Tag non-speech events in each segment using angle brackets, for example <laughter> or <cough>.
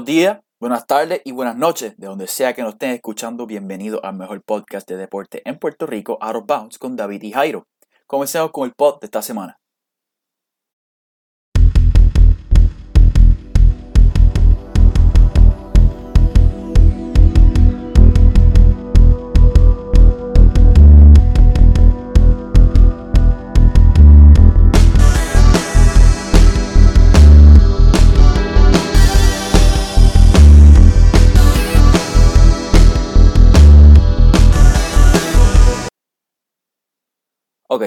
Buenos días, buenas tardes y buenas noches, de donde sea que nos estén escuchando. Bienvenido al mejor podcast de deporte en Puerto Rico, Out of Bounds, con David y Jairo. Comencemos con el pod de esta semana. Ok.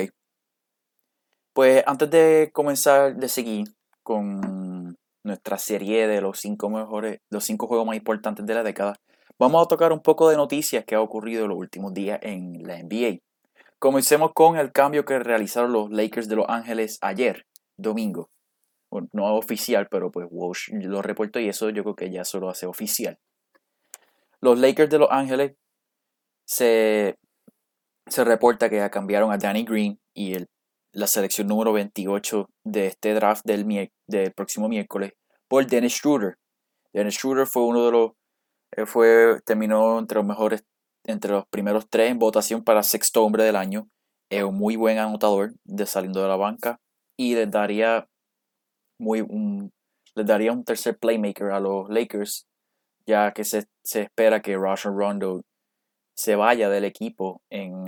Pues antes de comenzar de seguir con nuestra serie de los cinco mejores, los cinco juegos más importantes de la década, vamos a tocar un poco de noticias que ha ocurrido los últimos días en la NBA. Comencemos con el cambio que realizaron los Lakers de Los Ángeles ayer, domingo. Bueno, no oficial, pero pues Walsh lo reportó y eso yo creo que ya solo hace oficial. Los Lakers de Los Ángeles se se reporta que cambiaron a Danny Green y el, la selección número 28 de este draft del, del próximo miércoles por Dennis Schroeder. Dennis Schroeder fue uno de los, eh, fue, terminó entre los mejores, entre los primeros tres en votación para sexto hombre del año. Es un muy buen anotador de saliendo de la banca y les daría muy un, les daría un tercer playmaker a los Lakers, ya que se, se espera que Rajon Rondo se vaya del equipo en,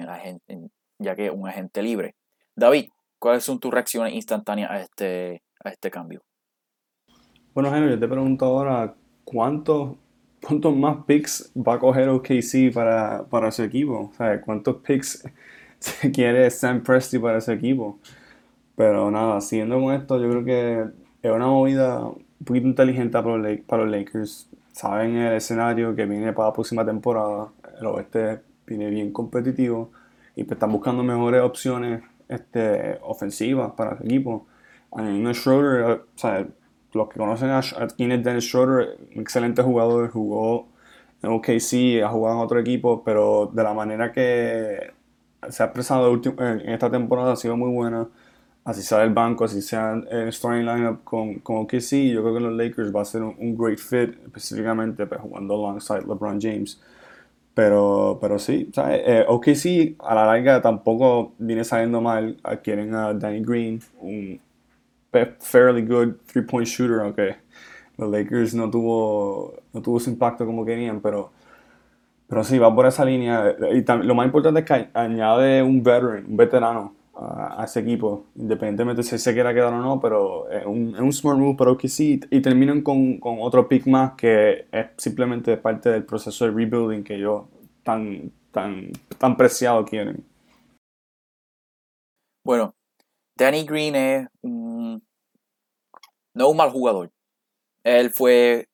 ya que un agente libre. David, ¿cuáles son tus reacciones instantáneas a este, a este cambio? Bueno, Henry, yo te pregunto ahora, ¿cuántos, cuántos más picks va a coger OKC para, para su equipo? Sea, ¿cuántos picks <laughs> se quiere Sam Presti para su equipo? Pero nada, siguiendo con esto, yo creo que es una movida un poquito inteligente para los, para los Lakers. Saben el escenario que viene para la próxima temporada el oeste viene bien competitivo y pues están buscando mejores opciones este, ofensivas para el equipo. A Schroeder, o sea, los que conocen a, quién es Dennis Schroeder, un excelente jugador, jugó en OKC, ha jugado en otro equipo, pero de la manera que se ha expresado en esta temporada ha sido muy buena. Así sea el banco, así sea el starting lineup con, con OKC, yo creo que los Lakers va a ser un, great fit, específicamente pues, jugando alongside LeBron James. Pero, pero sí, ¿sabes? Eh, OKC a la larga tampoco viene saliendo mal. Adquieren a Danny Green, un fairly good three-point shooter, aunque los Lakers no tuvo, no tuvo su impacto como querían, pero, pero sí, va por esa línea. Y lo más importante es que añade un veteran, un veterano a, ese equipo, independientemente si se quiera quedar o no, pero es un, es un smart move para OKC y terminan con, con, otro pick más que es simplemente parte del proceso de rebuilding que ellos tan, tan, tan preciado quieren. Bueno, Danny Green es no un mal jugador. Él fue,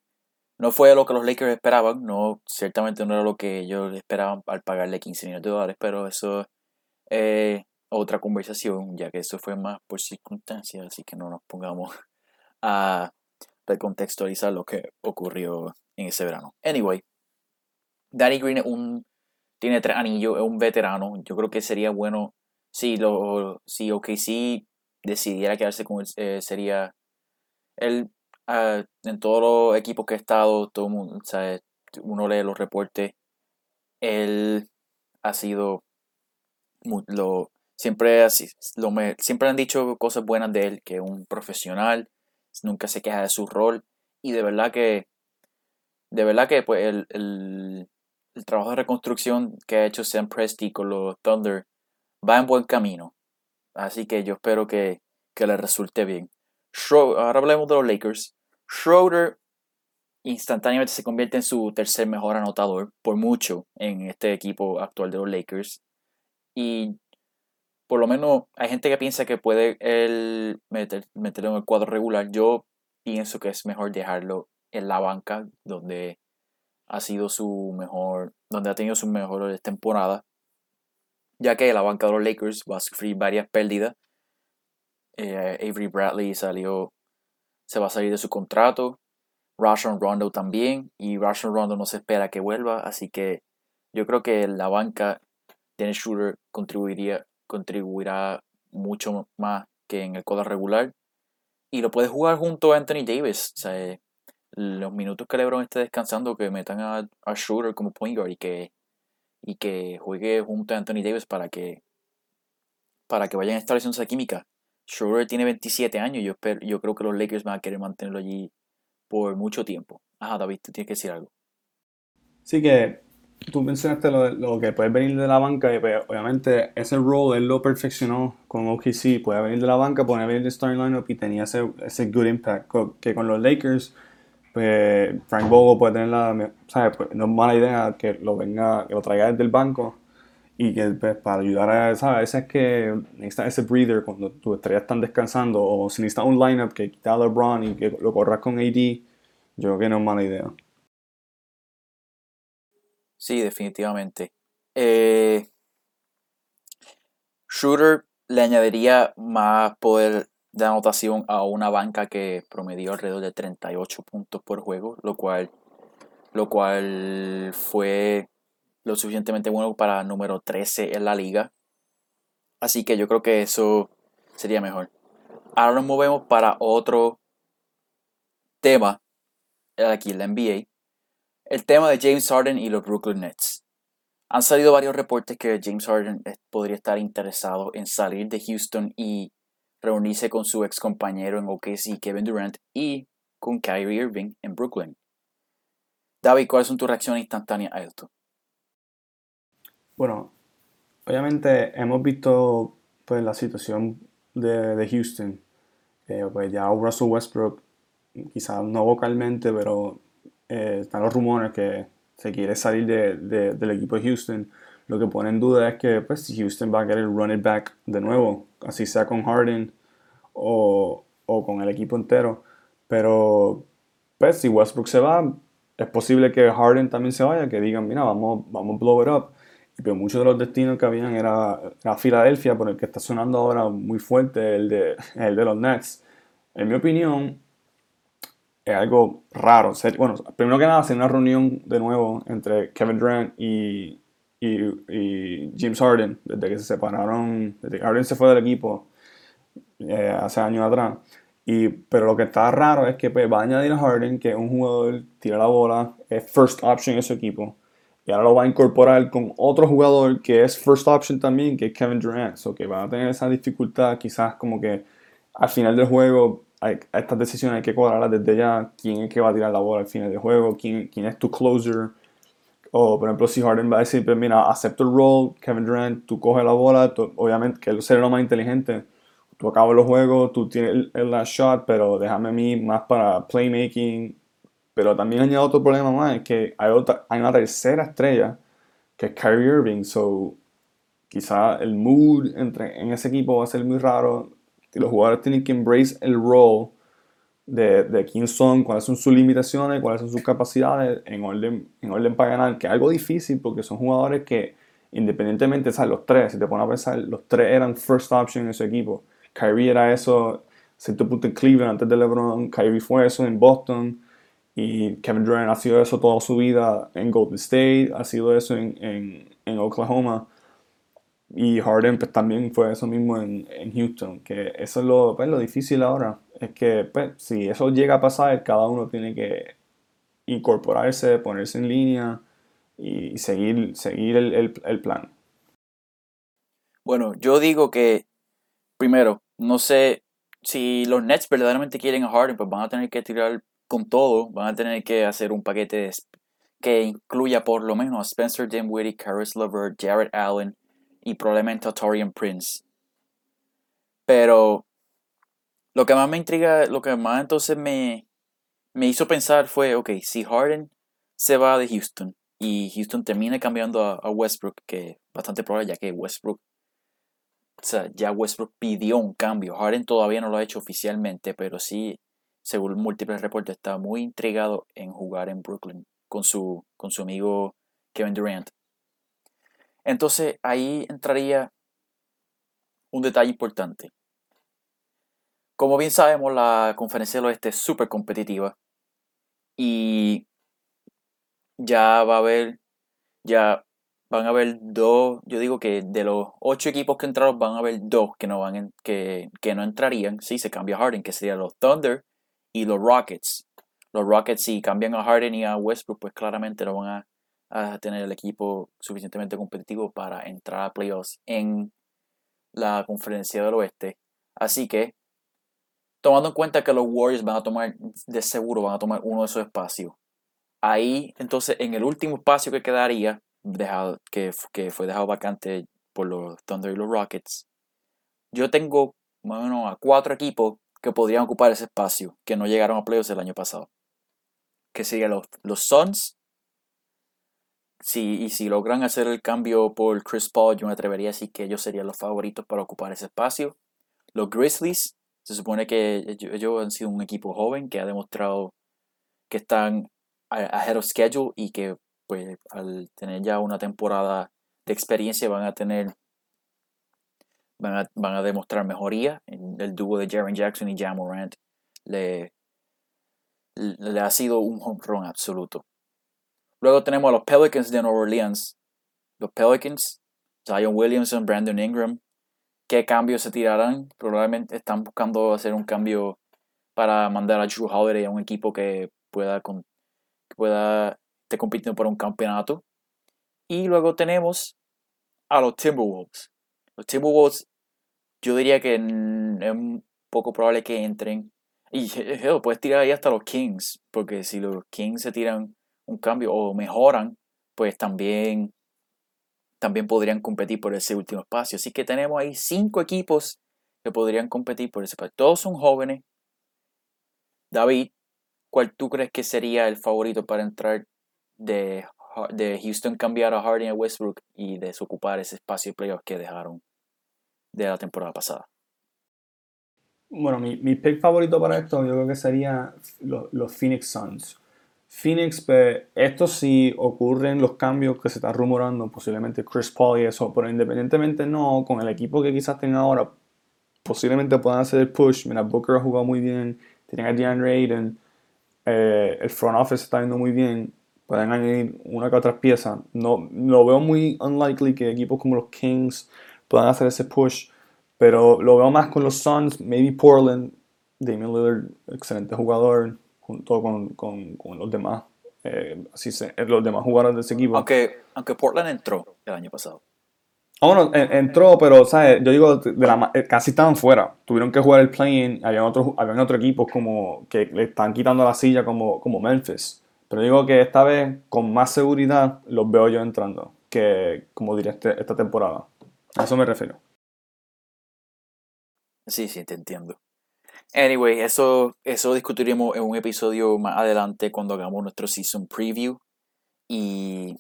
no fue lo que los Lakers esperaban, no, ciertamente no era lo que ellos esperaban al pagarle 15 millones de dólares, pero eso es otra conversación, ya que eso fue más por circunstancias, así que no nos pongamos <laughs> a recontextualizar lo que ocurrió en ese verano. Anyway, Danny Green un, tiene tres anillos, es un veterano. Yo creo que sería bueno si, lo, si OKC decidiera quedarse con él, eh, sería él ah, en todos los equipos que ha estado, todo mundo, uno lee los reportes, él ha sido lo, siempre, así, lo siempre han dicho cosas buenas de él, que es un profesional, nunca se queja de su rol y de verdad que, de verdad que pues el, el, el trabajo de reconstrucción que ha hecho Sam Presti con los Thunder va en buen camino. Así que yo espero que, que le resulte bien. ahora hablemos de los Lakers. Schroeder instantáneamente se convierte en su tercer mejor anotador por mucho en este equipo actual de los Lakers. Y por lo menos hay gente que piensa que puede él meter, meterlo en el cuadro regular. Yo pienso que es mejor dejarlo en la banca, donde ha sido su mejor, donde ha tenido sus mejores temporadas, ya que la banca de los Lakers va a sufrir varias pérdidas. Eh, Avery Bradley salió, se va a salir de su contrato. Russian Rondo también, y Russian Rondo no se espera que vuelva, así que yo creo que la banca Dennis Schroeder contribuiría contribuirá mucho más que en el cuadro regular. Y lo puede jugar junto a Anthony Davis. O sea, los minutos que LeBron esté descansando, que metan a, a Shooter como point guard y que, y que juegue junto a Anthony Davis para que, para que vayan estableciendo esa química. Schroeder tiene 27 años yo, espero, yo creo que los Lakers van a querer mantenerlo allí por mucho tiempo. Ajá, David, tú tienes que decir algo. Sí que tú mencionaste lo, lo que puede venir de la banca y pues, obviamente ese role él lo perfeccionó con OKC. Puede venir de la banca, puede venir de starting lineup y tenía ese, ese good impact. Que con los Lakers, pues Frank Vogel puede tener la... ¿sabes? Pues, no es mala idea que lo venga, que lo traiga desde el banco y que pues, para ayudar a, ¿sabes? A veces es que necesitas ese breather cuando tus estrellas están descansando o si necesitas un lineup que quita a LeBron y que lo corras con AD, yo creo que no es mala idea. Sí, definitivamente. Eh, Shooter le añadiría más poder de anotación a una banca que promedió alrededor de 38 puntos por juego, lo cual, lo cual fue lo suficientemente bueno para número 13 en la liga. Así que yo creo que eso sería mejor. Ahora nos movemos para otro tema aquí en la NBA. El tema de James Harden y los Brooklyn Nets. Han salido varios reportes que James Harden podría estar interesado en salir de Houston y reunirse con su ex compañero en OKC, Kevin Durant, y con Kyrie Irving en Brooklyn. David, ¿cuáles son tus reacciones instantáneas a esto? Bueno, obviamente hemos visto pues la situación de, Houston. Eh, pues ya Westbrook, quizás no vocalmente, pero eh, están los rumores que se quiere salir del equipo de Houston. Lo que pone en duda es que pues, Houston va a querer run it back de nuevo, así sea con Harden o, o con el equipo entero. Pero pues si Westbrook se va, es posible que Harden también se vaya, que digan, mira, vamos, vamos a blow it up. Pero muchos de los destinos que habían era, era Filadelfia, por el que está sonando ahora muy fuerte, el de, el de los Nets. En mi opinión, es algo raro. Bueno, primero que nada, hacer una reunión de nuevo entre Kevin Durant y, y, James Harden, desde que se separaron, desde que Harden se fue del equipo eh, hace años atrás. Y, pero lo que está raro es que pues, va a añadir a Harden, que es un jugador, tira la bola, es first option en su equipo y ahora lo va a incorporar con otro jugador que es first option también, que es Kevin Durant. So que van a tener esa dificultad, quizás como que al final del juego, hay, estas decisiones hay que cuadrarlas desde ya. ¿Quién es que va a tirar la bola al final del juego? ¿Quién, quién es tu closer? O, por ejemplo, si Harden va a decir, pues mira, acepto el role, Kevin Durant, tú coges la bola, obviamente que él será lo más inteligente. Tú acabas los juegos, tú tienes el, el last shot, pero déjame a mí más para playmaking, pero también añado otro problema más, es que hay, otra, hay una tercera estrella, que es Kyrie Irving. So, quizá el mood entre, en ese equipo va a ser muy raro. Los jugadores tienen que embrace el role de, de quién son, cuáles son sus limitaciones, cuáles son sus capacidades en orden, en orden para ganar, que es algo difícil porque son jugadores que independientemente, ¿sabes? Los tres, si te pones a pensar, los tres eran first option en ese equipo. Kyrie era eso, cierto punto en Cleveland antes de LeBron, Kyrie fue eso en Boston. Y Kevin Durant ha sido eso toda su vida en Golden State, ha sido eso en, en, Oklahoma. Y Harden pues, también fue eso mismo en, en Houston. Que eso es lo, pues, lo difícil ahora. Es que pues, si eso llega a pasar, cada uno tiene que incorporarse, ponerse en línea y seguir, seguir el, el, plan. Bueno, yo digo que, primero, no sé si los Nets verdaderamente quieren a Harden, pues van a tener que tirar con todo, van a tener que hacer un paquete que incluya por lo menos a Spencer Dinwiddie, Caris LeVert, Jared Allen y probablemente a Torian Prince. Pero lo que más me intriga, lo que más entonces me, me hizo pensar fue, ok, si Harden se va de Houston y Houston termina cambiando a, Westbrook, que es bastante probable ya que Westbrook, o sea, ya Westbrook pidió un cambio. Harden todavía no lo ha hecho oficialmente, pero sí según múltiples reportes, está muy intrigado en jugar en Brooklyn con su, con su amigo Kevin Durant. Entonces ahí entraría un detalle importante. Como bien sabemos, la conferencia del oeste es súper competitiva y ya va a haber, ya van a haber dos, yo digo que de los ocho equipos que entraron van a haber dos que no, van que, que no entrarían si se cambia Harden, que serían los Thunder y los Rockets. los Rockets si cambian a Harden y a Westbrook, pues claramente no van a, a tener el equipo suficientemente competitivo para entrar a playoffs en la conferencia del oeste. Así que, tomando en cuenta que los Warriors van a tomar, de seguro van a tomar uno de esos espacios. Ahí, entonces, en el último espacio que quedaría, dejado, que, que fue dejado vacante por los Thunder y los Rockets, yo tengo más o menos a cuatro equipos que podrían ocupar ese espacio, que no llegaron a playoffs el año pasado. Que serían los, los Suns. Si, y si logran hacer el cambio por Chris Paul, yo me atrevería a decir que ellos serían los favoritos para ocupar ese espacio. Los Grizzlies, se supone que ellos, han sido un equipo joven que ha demostrado que están ahead of schedule y que pues al tener ya una temporada de experiencia van a tener van a, demostrar mejoría. El dúo de Jaren Jackson y Jam Morant le, le ha sido un home run absoluto. Luego tenemos a los Pelicans de Nueva Orleans. Los Pelicans, Zion Williamson, Brandon Ingram. ¿Qué cambios se tirarán? Probablemente están buscando hacer un cambio para mandar a Drew Holiday a un equipo que pueda, que pueda estar compitiendo por un campeonato. Y luego tenemos a los Timberwolves. Los Timberwolves yo diría que es poco probable que entren. Y puedes tirar ahí hasta los Kings, porque si los Kings se tiran un cambio o mejoran, pues también, también podrían competir por ese último espacio. Así que tenemos ahí cinco equipos que podrían competir por ese espacio. Todos son jóvenes. David, ¿cuál tú crees que sería el favorito para entrar de, de Houston cambiar a Harden a Westbrook y desocupar ese espacio de playoffs que dejaron? de la temporada pasada. Bueno, mi, mi pick favorito para esto yo creo que sería los, Phoenix Suns. Phoenix, pues, esto sí ocurren los cambios que se están rumorando, posiblemente Chris Paul y eso, pero independientemente no, con el equipo que quizás tengan ahora, posiblemente puedan hacer el push. Mira, Booker ha jugado muy bien, tienen a DeAndre Ayton, eh, el front office está yendo muy bien, pueden añadir una que otra pieza. No, lo veo muy unlikely que equipos como los Kings puedan hacer ese push. Pero lo veo más con los Suns, maybe Portland, Damian Lillard, excelente jugador, junto con, con, con los demás, eh, así se, eh, los demás jugadores de ese equipo. Aunque, aunque Portland entró el año pasado. Ah, bueno, entró, pero, ¿sabes? Yo digo, de la, eh, casi estaban fuera. Tuvieron que jugar el play-in. Habían otros habían otro equipos como, que le están quitando la silla como, como Memphis. Pero digo que esta vez, con más seguridad, los veo yo entrando que, como diría, este, esta temporada. A eso me refiero. Sí, sí, te entiendo. Anyway, eso, eso discutiremos en un episodio más adelante cuando hagamos nuestro season preview. Y,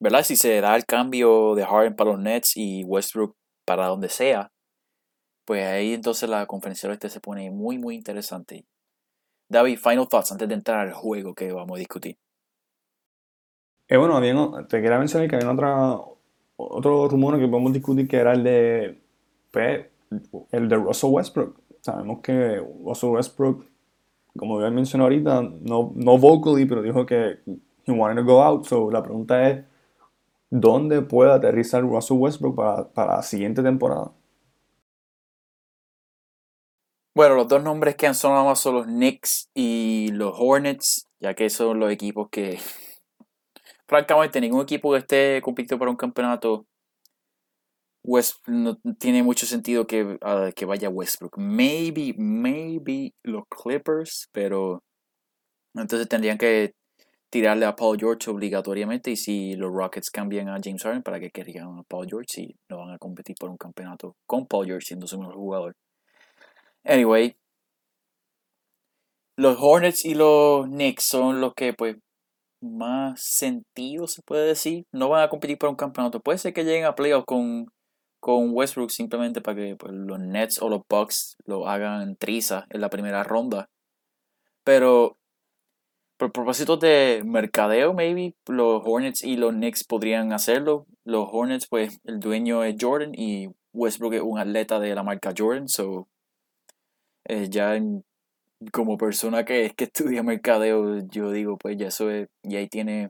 ¿verdad? Si se da el cambio de Harden para los Nets y Westbrook para donde sea, pues ahí entonces la conferencia oeste se pone muy, muy interesante. David, final thoughts antes de entrar al juego que vamos a discutir. Eh, bueno, bien, te quería mencionar que hay otra, otro rumor que podemos discutir que era el de pues, el de Russell Westbrook. Sabemos que Russell Westbrook, como ya mencioné ahorita, no, no vocally, pero dijo que he wanted to go out. So la pregunta es, ¿dónde puede aterrizar Russell Westbrook para, para la siguiente temporada? Bueno, los dos nombres que han sonado más son los Knicks y los Hornets, ya que son los equipos que <laughs> francamente, ningún equipo que esté compitiendo para un campeonato West, no tiene mucho sentido que, ah, que vaya Westbrook. Maybe, maybe los Clippers, pero entonces tendrían que tirarle a Paul George obligatoriamente y si los Rockets cambian a James Harden para que querían a Paul George si no van a competir por un campeonato con Paul George siendo su mejor jugador. Anyway, los Hornets y los Knicks son los que pues más sentido, se puede decir. No van a competir por un campeonato. Puede ser que lleguen a playoffs con, con Westbrook simplemente para que pues, los Nets o los Bucks lo hagan triza en la primera ronda. Pero por propósito de mercadeo, maybe los Hornets y los Knicks podrían hacerlo. Los Hornets, pues el dueño es Jordan y Westbrook es un atleta de la marca Jordan. So, eh, ya como persona que, que estudia mercadeo, yo digo, pues ya eso es, y ahí tiene,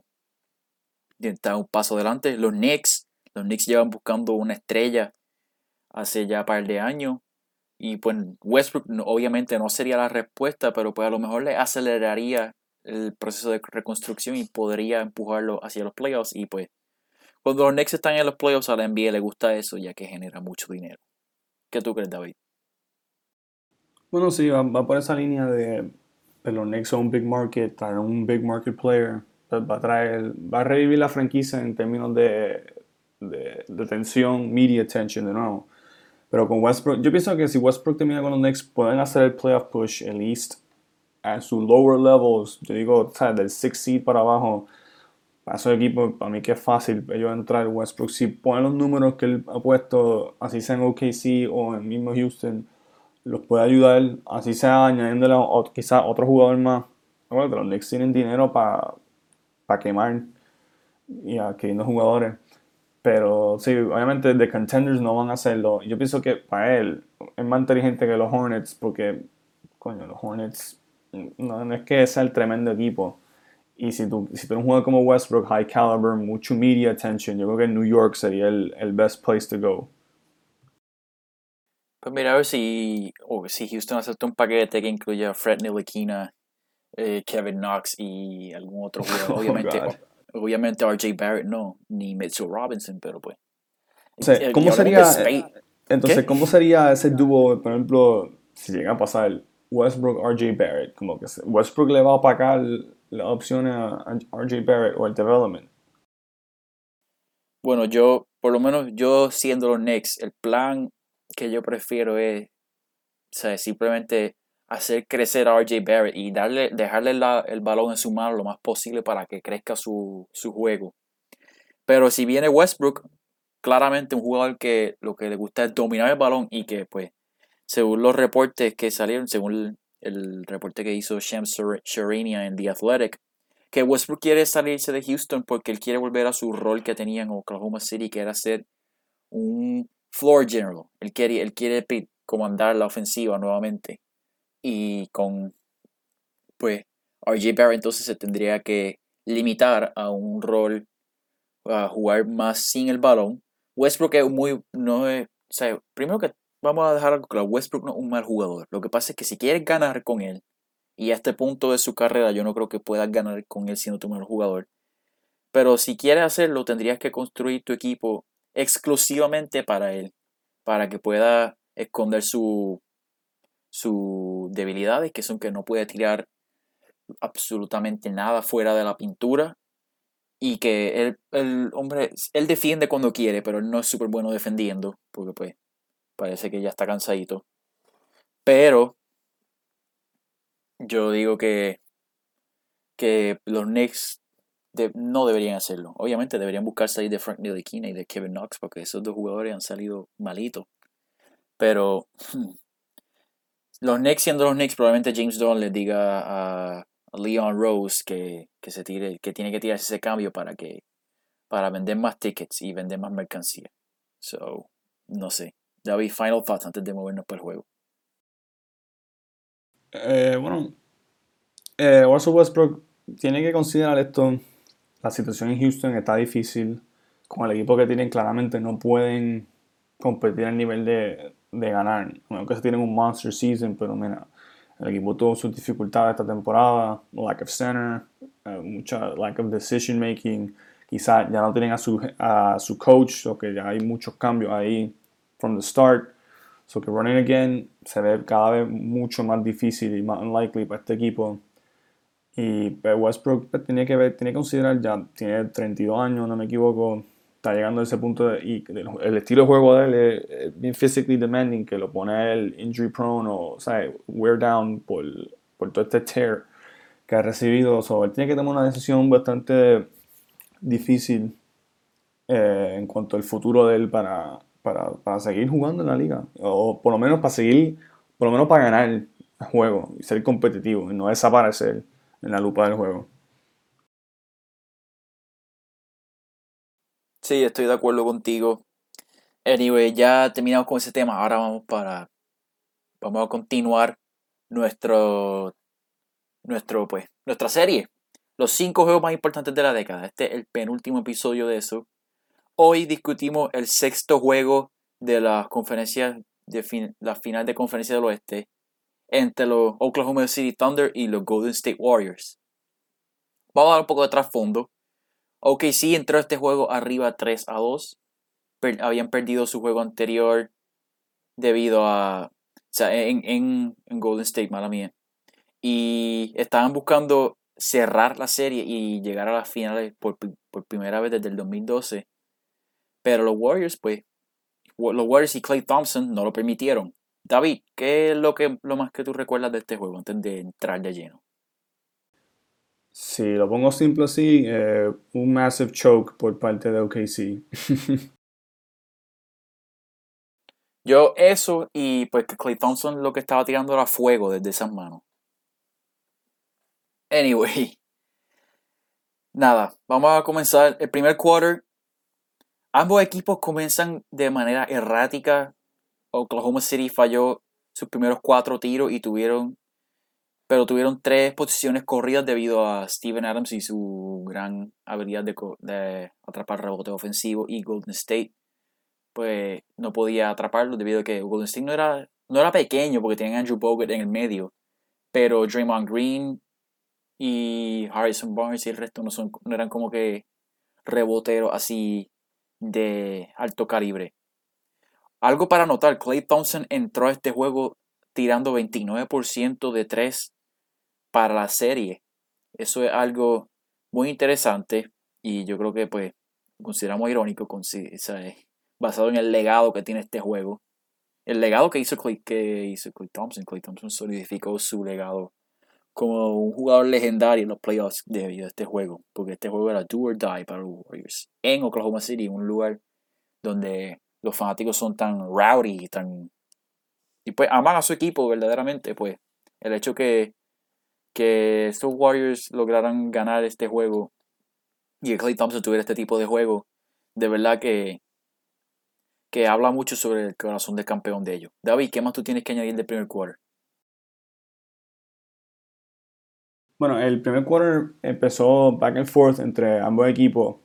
está un paso adelante. Los Knicks, los Knicks llevan buscando una estrella hace ya un par de años. Y pues Westbrook obviamente no sería la respuesta, pero pues a lo mejor le aceleraría el proceso de reconstrucción y podría empujarlo hacia los playoffs. Y pues, cuando los Knicks están en los playoffs, a la NBA le gusta eso, ya que genera mucho dinero. ¿Qué tú crees, David? Bueno, sí, va, por esa línea de, los Knicks son un big market, traer un big market player, pues va a traer, va a revivir la franquicia en términos de, de, de tensión, media attention de nuevo. Pero con Westbrook, yo pienso que si Westbrook termina con los Knicks, pueden hacer el playoff push, at least a sus lower levels. Yo digo, ¿sabes? del 6 seed para abajo. Para esos equipos, para mí que es fácil ellos entrar Westbrook. Si ponen los números que él ha puesto, así sea en OKC o en mismo Houston, los puede ayudar. Así sea añadiéndole quizás otro jugador más. Bueno, los Knicks tienen dinero para quemar y adquiriendo jugadores. Pero sí, obviamente The Contenders no van a hacerlo. Yo pienso que para él es más inteligente que los Hornets porque, coño, los Hornets no, es que sea el tremendo equipo. Y si tú, si tú eres un jugador como Westbrook, high caliber, mucho media attention, yo creo que New York sería el, el best place to go. Pues mira, a ver si, o si Houston acepta un paquete que incluya Fred Ntilikina, eh, Kevin Knox y algún otro jugador. <laughs> Oh, Obviamente, RJ Barrett no, ni Mitchell Robinson, pero pues. Eh, ¿cómo sería, entonces, ¿cómo sería ese dúo, por ejemplo, si llega a pasar Westbrook-RJ Barrett? Como que Westbrook le va a pagar la opción a RJ Barrett o el development. Bueno, yo, por lo menos yo siendo los Knicks, el plan que yo prefiero es, o sea, simplemente hacer crecer a RJ Barrett y darle, dejarle el balón en su mano lo más posible para que crezca su, juego. Pero si viene Westbrook, claramente un jugador que lo que le gusta es dominar el balón y que pues según los reportes que salieron, según el, reporte que hizo Shams Sharania en The Athletic, que Westbrook quiere salirse de Houston porque él quiere volver a su rol que tenía en Oklahoma City, que era ser un floor general. Él quiere, él quiere comandar la ofensiva nuevamente y con pues RJ Barrett entonces se tendría que limitar a un rol a jugar más sin el balón. Westbrook es muy no es, primero que vamos a dejar algo claro, Westbrook no es un mal jugador. Lo que pasa es que si quieres ganar con él y a este punto de su carrera yo no creo que puedas ganar con él siendo tu mejor jugador. Pero si quieres hacerlo, tendrías que construir tu equipo exclusivamente para él, para que pueda esconder su, sus debilidades, que son que no puede tirar absolutamente nada fuera de la pintura y que él, el hombre, él defiende cuando quiere, pero él no es súper bueno defendiendo, porque pues parece que ya está cansadito. Pero yo digo que, que los Knicks no deberían hacerlo. Obviamente deberían buscar salir de Frank Ntilikina y de Kevin Knox, porque esos dos jugadores han salido malitos. Pero <clears throat> los Knicks siendo los Knicks, probablemente James Dolan les diga a, Leon Rose que, se tire, que tiene que tirarse ese cambio para que para vender más tickets y vender más mercancía. So, no sé. David, final thoughts antes de movernos para el juego. Eh, bueno, eh, Westbrook tiene que considerar esto. La situación en Houston está difícil. Con el equipo que tienen, claramente no pueden competir al nivel de, de ganar. Aunque se tienen un monster season, pero mira, el equipo tuvo sus dificultades esta temporada, lack of center, uh, mucha lack of decision making. Quizás ya no tienen a su, a su coach, o que ya hay muchos cambios ahí from the start. So que running again se ve cada vez mucho más difícil y más unlikely para este equipo. Y Westbrook pues, tiene que ver, tiene que considerar ya, tiene 32 años, no me equivoco, está llegando a ese punto y el estilo de juego de él es, bien physically demanding que lo pone él injury prone o, sea, wear down por, por todo este tear que ha recibido. So, él tiene que tomar una decisión bastante difícil eh, en cuanto al futuro de él para, para, para, seguir jugando en la liga. O por lo menos para seguir, por lo menos para ganar el juego y ser competitivo y no desaparecer en la lupa del juego. Sí, estoy de acuerdo contigo. Anyway, ya terminamos con ese tema. Ahora vamos para. Vamos a continuar nuestro. Nuestro, pues, nuestra serie. Los cinco juegos más importantes de la década. Este es el penúltimo episodio de eso. Hoy discutimos el sexto juego de las conferencias de la final de conferencia del oeste entre los Oklahoma City Thunder y los Golden State Warriors. vamos a dar un poco de trasfondo. OKC entró a este juego arriba 3 a 2. habían perdido su juego anterior debido a. O sea, en, en, en Golden State, mala mía. Y estaban buscando cerrar la serie y llegar a las finales por, por primera vez desde el 2012. Pero los Warriors, pues, los Warriors y Clay Thompson no lo permitieron. David, ¿qué es lo, que, lo más que tú recuerdas de este juego antes de entrar de lleno? Si lo pongo simple así, eh, un massive choke por parte de OKC. <laughs> Yo eso y pues que Clay Thompson lo que estaba tirando era fuego desde esas manos. Anyway. Nada, vamos a comenzar el primer quarter. Ambos equipos comienzan de manera errática. Oklahoma City falló sus primeros cuatro tiros y tuvieron, pero tuvieron tres posiciones corridas debido a Steven Adams y su gran habilidad de, atrapar rebote ofensivo y Golden State pues no podía atraparlo debido a que Golden State no era, no era pequeño porque tenían Andrew Bogut en el medio, pero Draymond Green y Harrison Barnes y el resto no, son, no eran como que reboteros así de alto calibre. Algo para notar, Clay Thompson entró a este juego tirando 29% de 3 para la serie. Eso es algo muy interesante y yo creo que pues consideramos irónico, basado en el legado que tiene este juego. El legado que hizo Clay, que hizo Clay Thompson. Clay Thompson solidificó su legado como un jugador legendario en los playoffs debido a este juego, porque este juego era do or die para los Warriors en Oklahoma City, un lugar donde los fanáticos son tan rowdy, tan y pues aman a su equipo verdaderamente, pues el hecho que que estos Warriors lograran ganar este juego y que Clay Thompson tuviera este tipo de juego, de verdad que que habla mucho sobre el corazón del campeón de ellos. David, ¿qué más tú tienes que añadir del primer quarter? Bueno, el primer quarter empezó back and forth entre ambos equipos,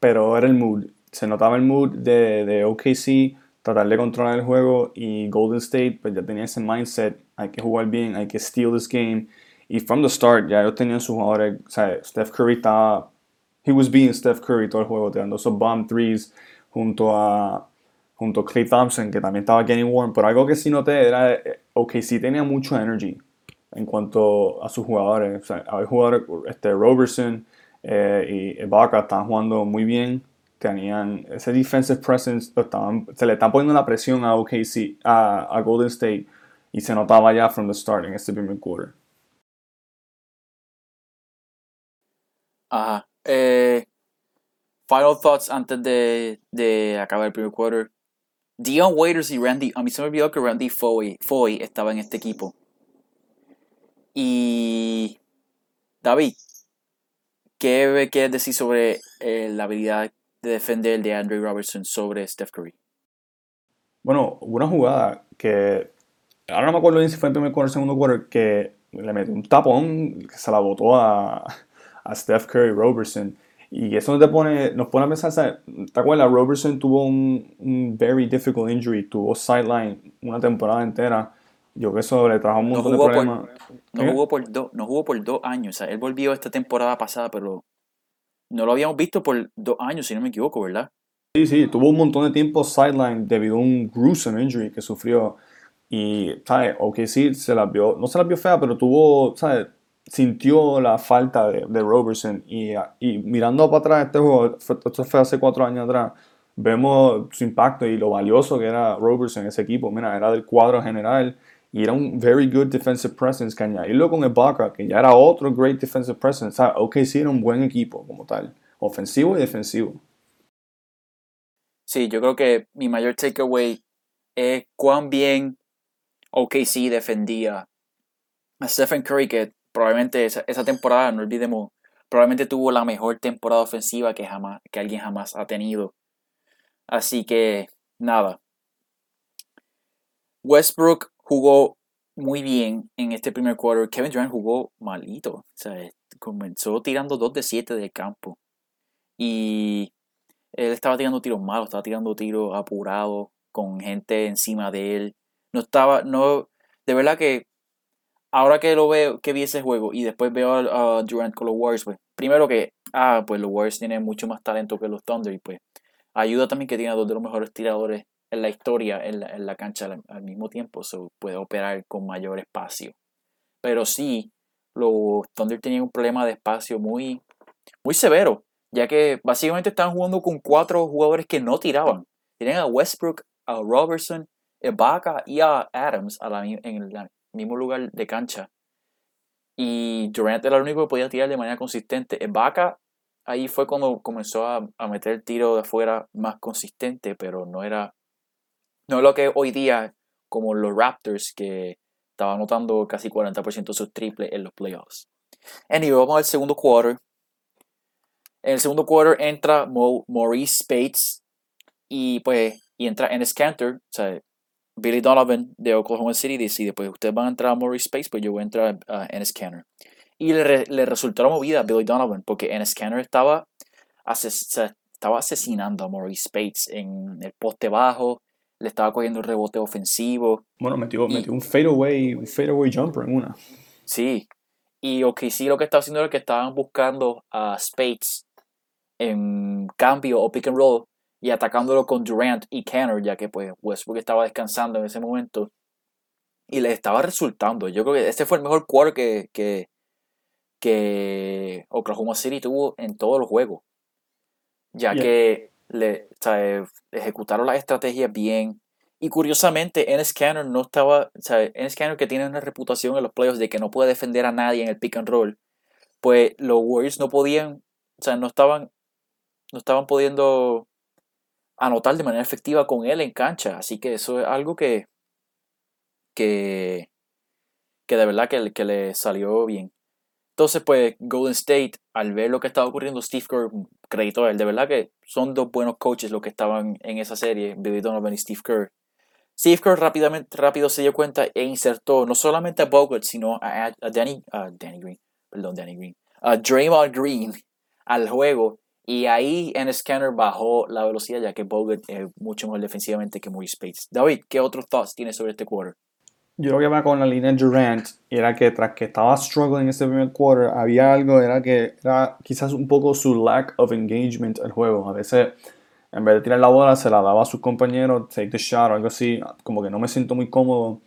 pero era el mood. Se notaba el mood de, de OKC, tratar de controlar el juego y Golden State pues ya tenía ese mindset, hay que jugar bien, hay que steal this game. Y from the start ya ellos tenían sus jugadores, o sea, Steph Curry estaba, he was being Steph Curry todo el juego, tirando esos bomb threes junto a junto a Clay Thompson, que también estaba getting warm, pero algo que sí noté era, eh, OKC tenía mucho energy en cuanto a sus jugadores. O sea, hay jugadores, este, Robertson eh, y Ibaka estaban jugando muy bien. Tenían ese defensive presence, se le están poniendo la presión a OKC, a, a Golden State, y se notaba ya from the start en este primer quarter. Ajá. Eh, final thoughts antes de, de acabar el primer quarter. Dion Waiters y Randy. A mí se me olvidó que Randy Foy, Foy estaba en este equipo. Y David, ¿qué quieres decir sobre eh, la habilidad de defender de Andrew Robertson sobre Steph Curry? Bueno, una jugada que ahora no me acuerdo bien si fue en primer quarter o segundo quarter que le metió un tapón que se la botó a, a Steph Curry Robertson. Y eso te pone, nos pone a pensar, ¿te acuerdas? Robertson tuvo un, un very difficult injury, tuvo sideline una temporada entera yo que eso le trajo un montón de problemas. no, jugó por dos, no jugó por dos años. O sea, él volvió esta temporada pasada, pero no lo habíamos visto por dos años, si no me equivoco, ¿verdad? Sí, sí, tuvo un montón de tiempo sideline debido a un gruesome injury que sufrió. Y, ¿sabes? Ok, sí, se la vio, no se la vio fea, pero tuvo, ¿sabes? Sintió la falta de, de Robertson. Y, mirando para atrás este juego, esto fue hace cuatro años atrás, vemos su impacto y lo valioso que era Robertson en ese equipo. Mira, era del cuadro general y era un very good defensive presence que añadirlo con Ibaka, que ya era otro great defensive presence. O sea, sí era un buen equipo como tal, ofensivo y defensivo. Sí, yo creo que mi mayor takeaway es cuán bien OKC defendía a Stephen Curry, que probablemente esa, esa, temporada, no olvidemos, probablemente tuvo la mejor temporada ofensiva que, jamás, que alguien jamás ha tenido. Así que, nada. Westbrook jugó muy bien en este primer quarter. Kevin Durant jugó malito. O sea, comenzó tirando 2 de 7 del campo. Y él estaba tirando tiros malos, estaba tirando tiros apurados, con gente encima de él. No estaba, no, de verdad que ahora que lo veo, que vi ese juego y después veo a, Durant con los Warriors, pues primero que, ah, pues los Warriors tienen mucho más talento que los Thunder y pues ayuda también que tiene dos de los mejores tiradores en la historia en la, cancha al, mismo tiempo, se puede operar con mayor espacio. Pero sí, los Thunder tenían un problema de espacio muy, muy severo, ya que básicamente estaban jugando con cuatro jugadores que no tiraban. Tenían a Westbrook, a Robertson, a Ibaka y a Adams en el mismo lugar de cancha. Y Durant era el único que podía tirar de manera consistente. Ibaka ahí fue cuando comenzó a, a meter el tiro de afuera más consistente, pero no era no lo que hoy día, como los Raptors, que estaban anotando casi 40% de sus triples en los playoffs. Anyway, vamos al segundo quarter. En el segundo quarter entra Maurice Spates y pues y entra Ennis Cantor, o sea, Billy Donovan de Oklahoma City decide, pues ustedes van a entrar a Maurice Spates, pues yo voy a entrar a Ennis Cantor. Y le, le, resultó la movida a Billy Donovan, porque Ennis Cantor estaba, estaba asesinando a Maurice Spates en el poste bajo, le estaba cogiendo el rebote ofensivo. Bueno, metió, metió un fadeaway, un fadeaway jumper en una. Sí. Y sí lo que estaba haciendo era que estaban buscando a Spades en cambio o pick and roll y atacándolo con Durant y Canner, ya que pues Westbrook estaba descansando en ese momento. Y le estaba resultando. Yo creo que este fue el mejor quarter que, que, que Oklahoma City tuvo en todos los juegos. Ya que le, ejecutaron las estrategias bien. Y curiosamente, en Scanner no estaba, en Scanner que tiene una reputación en los playoffs de que no puede defender a nadie en el pick and roll, pues los Warriors no podían, o sea, no estaban, no estaban pudiendo anotar de manera efectiva con él en cancha. Así que eso es algo que, que, que de verdad que, que le salió bien. Entonces, pues Golden State, al ver lo que estaba ocurriendo, Steve Kerr crédito a él. De verdad que son dos buenos coaches los que estaban en esa serie, Billy Donovan y Steve Kerr. Steve Kerr rápidamente, rápido se dio cuenta e insertó no solamente a Bogut, sino a, Danny, Danny Green, perdón, Danny Green, a Draymond Green al juego. Y ahí en Scanner bajó la velocidad, ya que Bogut es mucho mejor defensivamente que Maurice Space. David, ¿qué otros thoughts tienes sobre este quarter? yo lo que va con la línea Durant era que tras que estaba struggling en ese primer quarter, había algo, era que era quizás un poco su lack of engagement al juego. A veces, en vez de tirar la bola, se la daba a sus compañeros, take the shot o algo así, como que no me siento muy cómodo.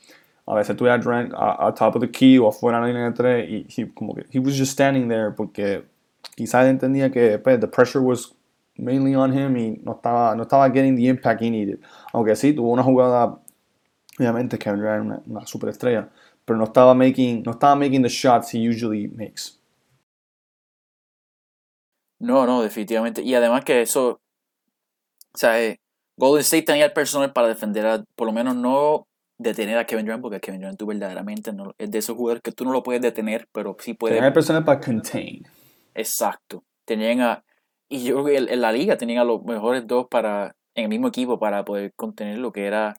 A veces tuve a Durant a, top of the key o afuera de la línea de tres y como que he was just standing there porque quizás entendía que pues, the pressure was mainly on him y no estaba, no estaba getting the impact he needed. Aunque sí, tuvo una jugada Obviamente Kevin Durant era una, una superestrella, pero no estaba making, no estaba making the shots he usually makes. No, no, definitivamente. Y además que eso, o sea, eh, Golden State tenía el personal para defender, a, por lo menos no detener a Kevin Durant, porque Kevin Durant tú verdaderamente no, es de esos jugadores que tú no lo puedes detener, pero sí puedes. Tenía el personal para contain. Exacto. Tenían a, y yo creo que en la liga tenían a los mejores dos para, en el mismo equipo para poder contener lo que era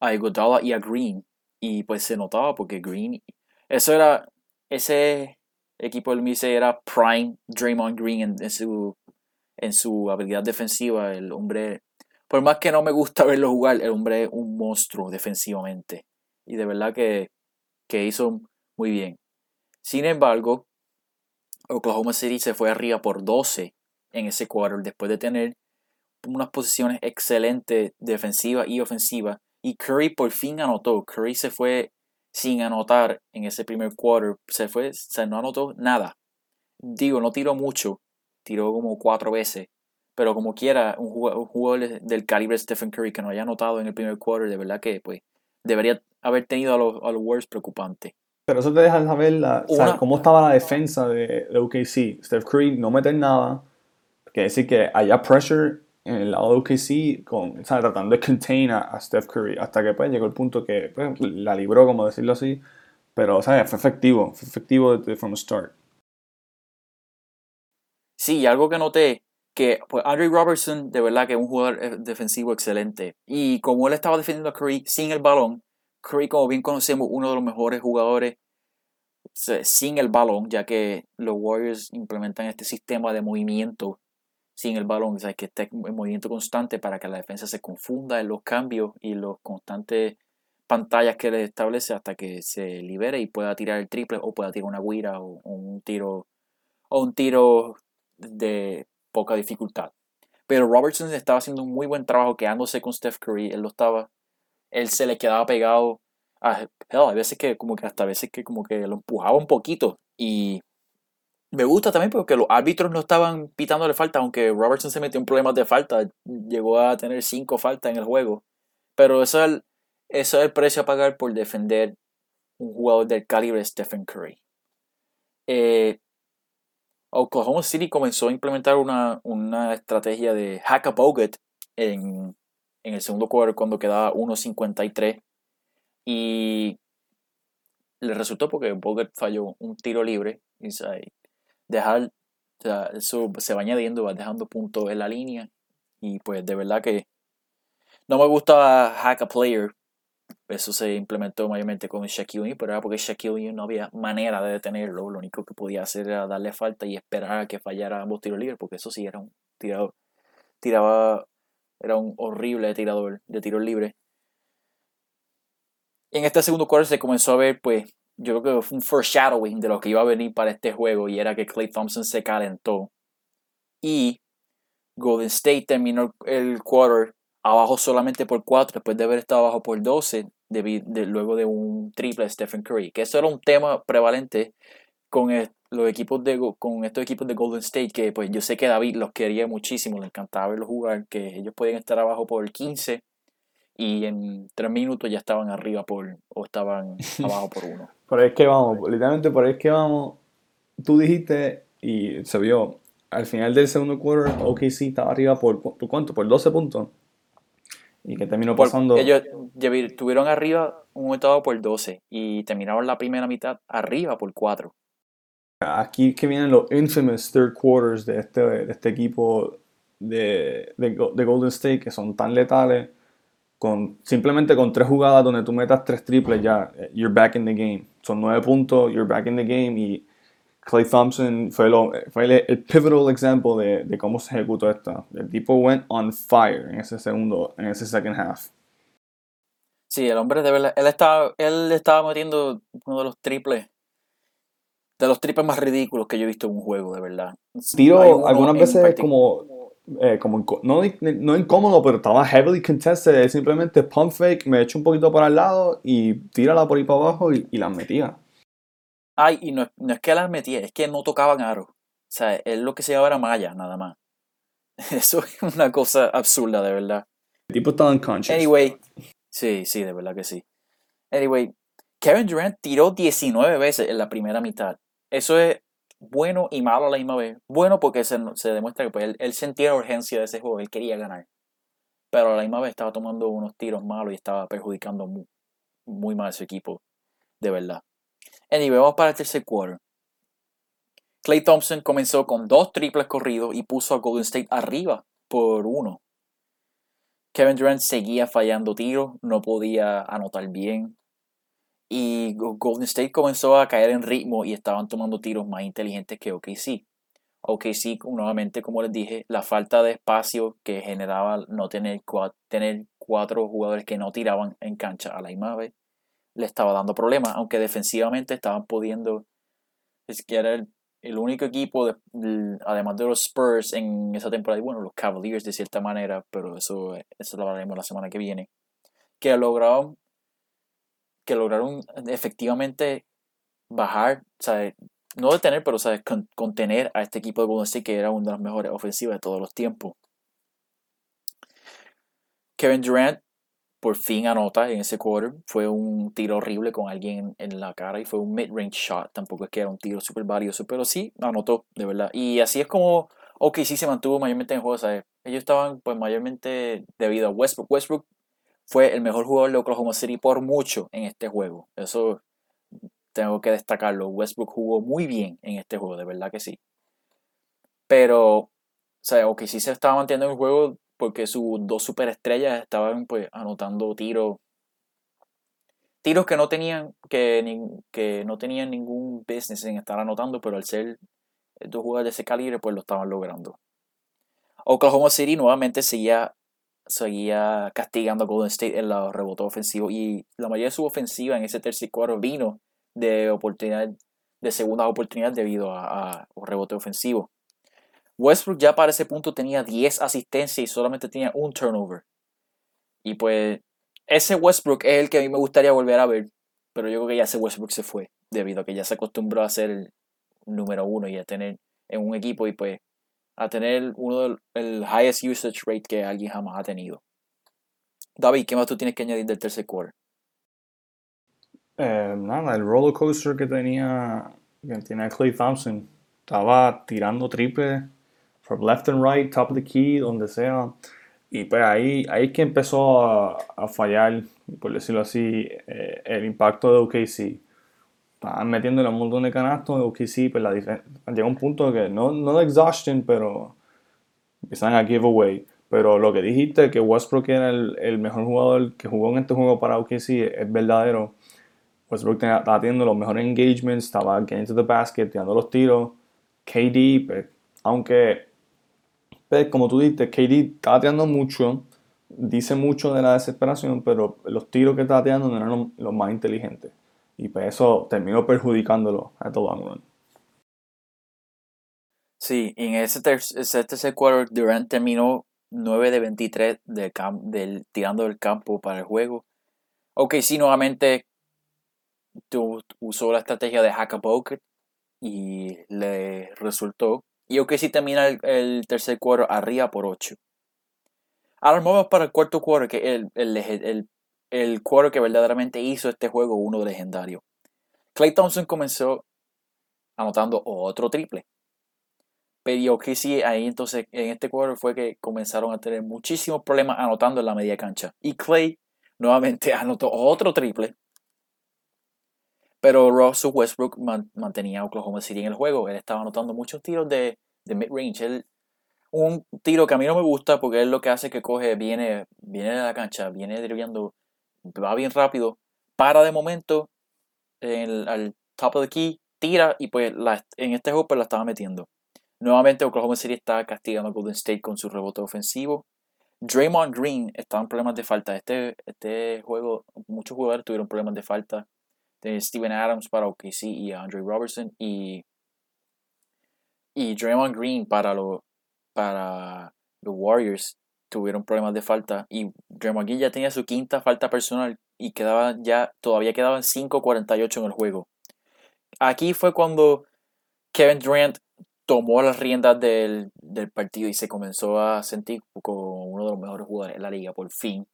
a Iguodala y a Green. Y pues se notaba porque Green, eso era, ese equipo del Mise era prime Draymond Green en, su, en su habilidad defensiva. El hombre, por más que no me gusta <laughs> verlo jugar, el hombre es un monstruo defensivamente. Y de verdad que, que hizo muy bien. Sin embargo, Oklahoma City se fue arriba por 12 en ese quarter después de tener unas posiciones excelentes defensivas y ofensivas y Curry por fin anotó. Curry se fue sin anotar en ese primer quarter. Se fue, se no anotó nada. Digo, no tiró mucho. Tiró como cuatro veces. Pero como quiera, un jugador, del calibre de Stephen Curry que no haya anotado en el primer quarter, de verdad que pues debería haber tenido a los, a los Warriors preocupante. Pero eso te deja saber la, cómo estaba la defensa de, de OKC. Steph Curry no mete nada. Quiere decir que haya pressure en el lado de OKC con, tratando de contain a, Steph Curry hasta que pues, llegó el punto que pues, la libró, como decirlo así, pero ¿sabes? fue efectivo, fue efectivo desde from the start. Sí, y algo que noté, que pues, Andre Robertson de verdad que es un jugador eh, defensivo excelente. Y como él estaba defendiendo a Curry sin el balón, Curry como bien conocemos, uno de los mejores jugadores sin el balón, ya que los Warriors implementan este sistema de movimiento sin el balón, o sea, que esté en movimiento constante para que la defensa se confunda en los cambios y los constantes pantallas que le establece hasta que se libere y pueda tirar el triple o pueda tirar una guira o, un tiro o un tiro de poca dificultad. Pero Robertson estaba haciendo un muy buen trabajo quedándose con Steph Curry. Él lo estaba, él se le quedaba pegado. A, a veces que como que hasta veces que como que lo empujaba un poquito. Y me gusta también porque los árbitros no estaban pitándole falta, aunque Robertson se metió en problemas de falta. Llegó a tener cinco faltas en el juego. Pero eso es el, eso es el precio a pagar por defender un jugador del calibre Stephen Curry. Eh, Oklahoma City comenzó a implementar una, estrategia de hack a Bogut en, el segundo cuarto cuando quedaba 1.53 y le resultó porque Bogut falló un tiro libre y dejar eso se va añadiendo, va dejando puntos en la línea y pues de verdad que no me gusta hack a player eso se implementó mayormente con Shaquille O'Neal, pero era porque Shaquille O'Neal no había manera de detenerlo. Lo único que podía hacer era darle falta y esperar a que fallara ambos tiros libres, porque eso sí era un tirador. Tiraba, era un horrible tirador de tiros libres. En este segundo cuarto se comenzó a ver, pues, yo creo que fue un foreshadowing de lo que iba a venir para este juego, y era que Clay Thompson se calentó. Y Golden State terminó el quarter abajo solamente por 4 después de haber estado abajo por 12 de, luego de un triple de Stephen Curry. Que eso era un tema prevalente con los equipos de con estos equipos de Golden State que pues yo sé que David los quería muchísimo, le encantaba verlos jugar, que ellos podían estar abajo por 15 y en 3 minutos ya estaban arriba por o estaban <laughs> abajo por 1. por ahí es que vamos, literalmente por ahí es que vamos. Tú dijiste y se vio al final del segundo quarter OKC estaba arriba por, por cuánto? Por 12 puntos. Y que terminó pasando. ellos tuvieron arriba un momento por 12 y terminaron la primera mitad arriba por 4. Aquí que vienen los infamous third quarters de este, este equipo de, de, Golden State que son tan letales. Simplemente con tres jugadas donde tú metas tres triples ya, eh, you're back in the game. Son nueve puntos, you're back in the game y Clay Thompson fue, el, pivotal ejemplo de, de, cómo se ejecutó esto. El tipo went on fire en ese segundo, en ese second half. Sí, el hombre de verdad, él estaba, él estaba metiendo uno de los triples, de los triples más ridículos que yo he visto en un juego, de verdad. Tiro algunas veces como, eh, como no, no, incómodo, pero estaba heavily contested, simplemente pump fake, me echo un poquito para el lado y tírala por ahí para abajo y, y las metía. Ay, y no, no es que las metía, es que no tocaban aro. O sea, él lo que se llevaba era malla, nada más. <laughs> Eso es una cosa absurda, de verdad. El tipo estaba unconscious. Anyway, sí, sí, de verdad que sí. Anyway, Kevin Durant tiró 19 veces en la primera mitad. Eso es bueno y malo a la misma vez. Bueno porque se, demuestra que pues, él, sentía la urgencia de ese juego, él quería ganar. Pero a la misma vez estaba tomando unos tiros malos y estaba perjudicando muy, mal a su equipo, de verdad. Anyway, vamos para el tercer quarter. Clay Thompson comenzó con dos triples corridos y puso a Golden State arriba por uno. Kevin Durant seguía fallando tiros, no podía anotar bien. Y Golden State comenzó a caer en ritmo y estaban tomando tiros más inteligentes que OKC. OKC, nuevamente, como les dije, la falta de espacio que generaba no tener, tener cuatro jugadores que no tiraban en cancha a la misma vez le estaba dando problemas, aunque defensivamente estaban pudiendo, es que era el, único equipo, además de los Spurs en esa temporada, y bueno, los Cavaliers de cierta manera, pero eso, eso lo hablaremos la semana que viene, que lograron, que lograron efectivamente bajar, o no detener, pero contener a este equipo de Golden que era una de las mejores ofensivas de todos los tiempos. Kevin Durant por fin anota en ese quarter. Fue un tiro horrible con alguien en la cara y fue un mid-range shot. Tampoco es que era un tiro súper valioso, pero sí anotó, de verdad. Y así es como OKC se mantuvo mayormente en juego. ¿sabes? Ellos estaban pues mayormente debido a Westbrook. Westbrook fue el mejor jugador de Oklahoma City por mucho en este juego. Eso tengo que destacarlo. Westbrook jugó muy bien en este juego, de verdad que sí. Pero, o sea, OKC se estaba manteniendo en el juego porque sus dos superestrellas estaban pues anotando tiros tiros que no tenían que, que no tenían ningún business en estar anotando pero al ser dos jugadores de ese calibre pues lo estaban logrando Oklahoma City nuevamente seguía seguía castigando a Golden State en los rebotes ofensivos y la mayoría de su ofensiva en ese tercer cuarto vino de oportunidad de segunda oportunidad debido a, a un rebote ofensivo. Westbrook ya para ese punto tenía 10 asistencias y solamente tenía un turnover. Y pues ese Westbrook es el que a mí me gustaría volver a ver, pero yo creo que ya ese Westbrook se fue, debido a que ya se acostumbró a ser el número uno y a tener en un equipo y pues a tener uno del el highest usage rate que alguien jamás ha tenido. David, ¿qué más tú tienes que añadir del tercer quarter? Eh, nada, el roller coaster que tenía, que tenía Clay Thompson, estaba tirando triple from left and right, top of the key, donde sea. Y pues ahí, ahí que empezó a, fallar, por decirlo así, eh, el impacto de OKC. Estaban metiéndole un montón de canastos OKC, pues la llega un punto que no, no de exhaustion, pero empiezan a give away. Pero lo que dijiste, que Westbrook era el, el mejor jugador que jugó en este juego para OKC, es verdadero. Westbrook estaba teniendo los mejores engagements, estaba getting to the basket, tirando los tiros. KD, pues, aunque, pues, como tú dijiste, KD estaba tirando mucho, dice mucho de la desesperación, pero los tiros que estaba tirando no eran los, más inteligentes. Y pues eso terminó perjudicándolo a todo ángulo. Sí, en ese, tercer quarter Durant terminó 9 de 23 de del, tirando del campo para el juego. Ok, sí, nuevamente usó la estrategia de hack a y le resultó. Y ok, sí termina el, tercer quarter arriba por 8. Ahora vamos para el cuarto quarter, que es el, el, el, quarter que verdaderamente hizo este juego uno legendario. Clay Thompson comenzó anotando otro triple. Pero que sí, ahí entonces en este quarter fue que comenzaron a tener muchísimos problemas anotando en la media cancha. Y Clay nuevamente <laughs> anotó otro triple pero Russell Westbrook mantenía a Oklahoma City en el juego. Él estaba anotando muchos tiros de, de mid-range. Un tiro que a mí no me gusta porque es lo que hace que coge, viene, viene de la cancha, viene driblando, va bien rápido, para de momento al top of the key, tira y pues en este juego pues la estaba metiendo. Nuevamente Oklahoma City está castigando a Golden State con su rebote ofensivo. Draymond Green estaba en problemas de falta. Este, este juego, muchos jugadores tuvieron problemas de falta de Steven Adams para OKC y Andre Robertson y, y Draymond Green para, lo, para los Warriors tuvieron problemas de falta y Draymond Green ya tenía su quinta falta personal y quedaba ya todavía quedaban 5.48 en el juego. Aquí fue cuando Kevin Durant tomó las riendas del, del, partido y se comenzó a sentir como uno de los mejores jugadores de la liga por fin.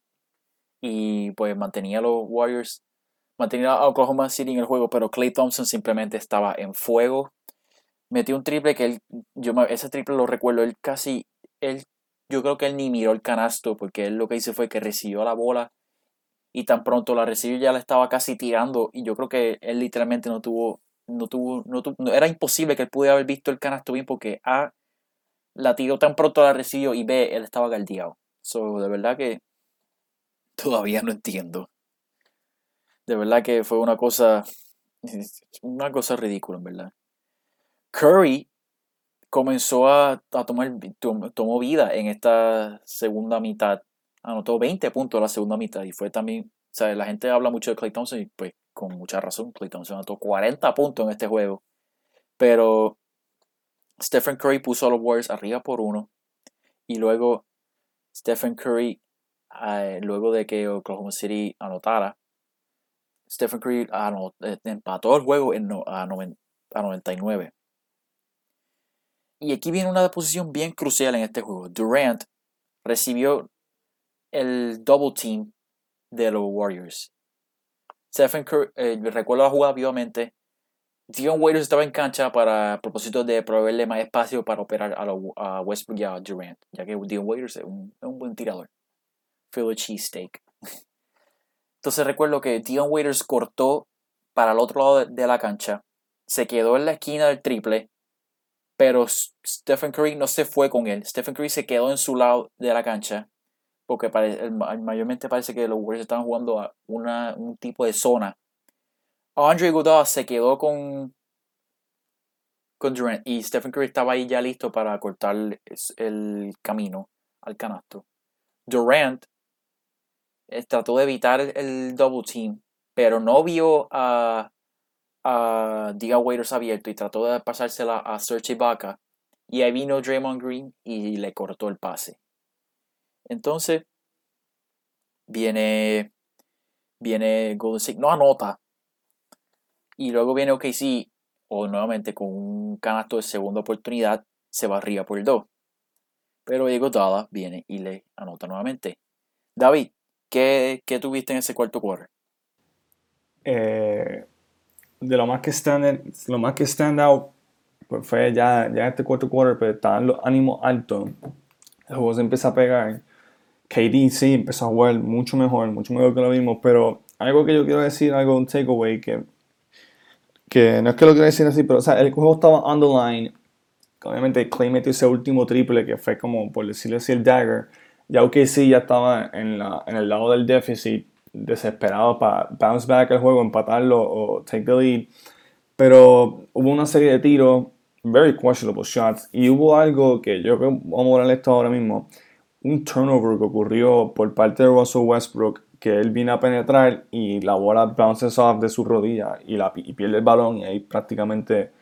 Y pues mantenía a los Warriors mantenía a Oklahoma City en el juego, pero Clay Thompson simplemente estaba en fuego. Metió un triple que él, yo ese triple lo recuerdo, él casi, él, yo creo que él ni miró el canasto, porque él lo que hizo fue que recibió la bola y tan pronto la recibió ya la estaba casi tirando y yo creo que él literalmente no tuvo, no tuvo, no era imposible que él pudiera haber visto el canasto bien porque A, la tiró tan pronto la recibió y B, él estaba galdeado. So, de verdad que <laughs> todavía no entiendo de verdad que fue una cosa, <laughs> una cosa ridícula, en verdad. Curry comenzó a, tomar, tomó vida en esta segunda mitad. Anotó 20 puntos en la segunda mitad y fue también, o sea, la gente habla mucho de Clay Thompson y pues con mucha razón, Clay Thompson anotó 40 puntos en este juego. Pero Stephen Curry puso a los Warriors arriba por uno y luego Stephen Curry, eh, luego de que Oklahoma City anotara, Stephen Curry eh, empató el juego en, a, 99. Y aquí viene una posición bien crucial en este juego. Durant recibió el double team de los Warriors. Stephen Curry, eh, recuerdo la jugada vivamente. Dion Waiters estaba en cancha para propósito de proveerle más espacio para operar a, Westbrook y a Durant, ya que Dion Waiters es un, es un buen tirador. Philly cheesesteak. Entonces recuerdo que Dion Waiters cortó para el otro lado de la cancha, se quedó en la esquina del triple, pero Stephen Curry no se fue con él. Stephen Curry se quedó en su lado de la cancha, porque mayormente parece que los Warriors estaban jugando a una, un tipo de zona. Andre Godot se quedó con, con Durant y Stephen Curry estaba ahí ya listo para cortar el camino al canasto. Durant trató de evitar el double team, pero no vio a, a Diga Waiters abierto y trató de pasársela a Serge Ibaka. Y ahí vino Draymond Green y le cortó el pase. Entonces, viene, viene Golden State, no anota. Y luego viene OKC, o nuevamente con un canasto de segunda oportunidad, se barría por el 2. Pero Diego Dalla viene y le anota nuevamente. David, ¿qué, qué tuviste en ese cuarto quarter? Eh, de lo más que stand, lo más que stand out pues fue ya, ya este cuarto quarter, pero estaban los ánimos altos. El juego se empieza a pegar. KD sí empezó a jugar mucho mejor, mucho mejor que lo mismo, pero algo que yo quiero decir, algo, un takeaway, que, que no es que lo quiero decir así, pero o sea, el juego estaba underline. Obviamente Clay metió ese último triple que fue como, por decirlo así, el dagger. Ya sí, ya estaba en, la, en el lado del déficit desesperado para bounce back el juego, empatarlo o take the lead. Pero hubo una serie de tiros, very questionable shots, y hubo algo que yo creo que vamos a hablar esto ahora mismo. Un turnover que ocurrió por parte de Russell Westbrook, que él vino a penetrar y la bola bounces off de su rodilla y, la, y pierde el balón, y ahí prácticamente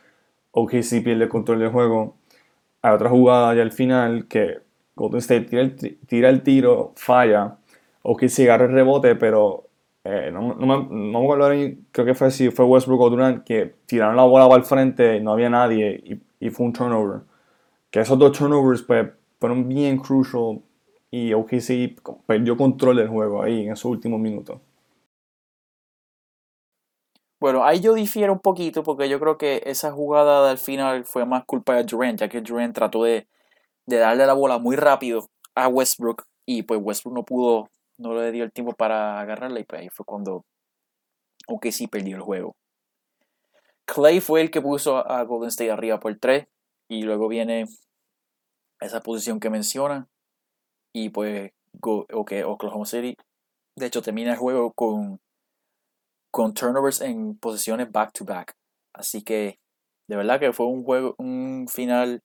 OKC pierde el control del juego. Hay otra jugada ya al final que Golden State tira el, tira el tiro, falla o que agarra el rebote, pero eh, no, no, me, no me acuerdo, creo que fue si fue Westbrook o Durant que tiraron la bola al frente, no había nadie y, y, fue un turnover. Que esos dos turnovers pues, fueron bien crucial y OKC perdió control del juego ahí en esos últimos minutos. Bueno, ahí yo difiero un poquito porque yo creo que esa jugada al final fue más culpa de Durant, ya que Durant trató de, de darle la bola muy rápido a Westbrook y pues Westbrook no pudo no le dio el tiempo para agarrarla y pues ahí fue cuando aunque sí perdió el juego. Clay fue el que puso a Golden State arriba por 3 y luego viene esa posición que menciona y pues okay, Oklahoma City de hecho termina el juego con con turnovers en posiciones back to back. Así que de verdad que fue un juego un final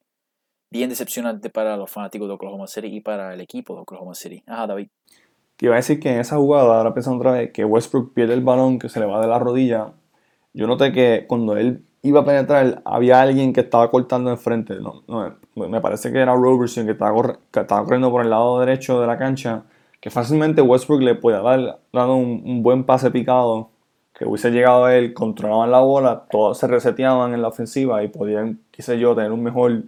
bien decepcionante para los fanáticos de Oklahoma City y para el equipo de Oklahoma City. Ajá, David que iba a decir que en esa jugada, ahora pensando otra vez, que Westbrook pierde el balón, que se le va de la rodilla. Yo noté que cuando él iba a penetrar, había alguien que estaba cortando enfrente. No, no, me parece que era Robertson que estaba, que estaba, corriendo por el lado derecho de la cancha. Que fácilmente Westbrook le podía dar dado un, un, buen pase picado. Que hubiese llegado a él, controlaban la bola, todos se reseteaban en la ofensiva y podían, qué sé yo, tener un mejor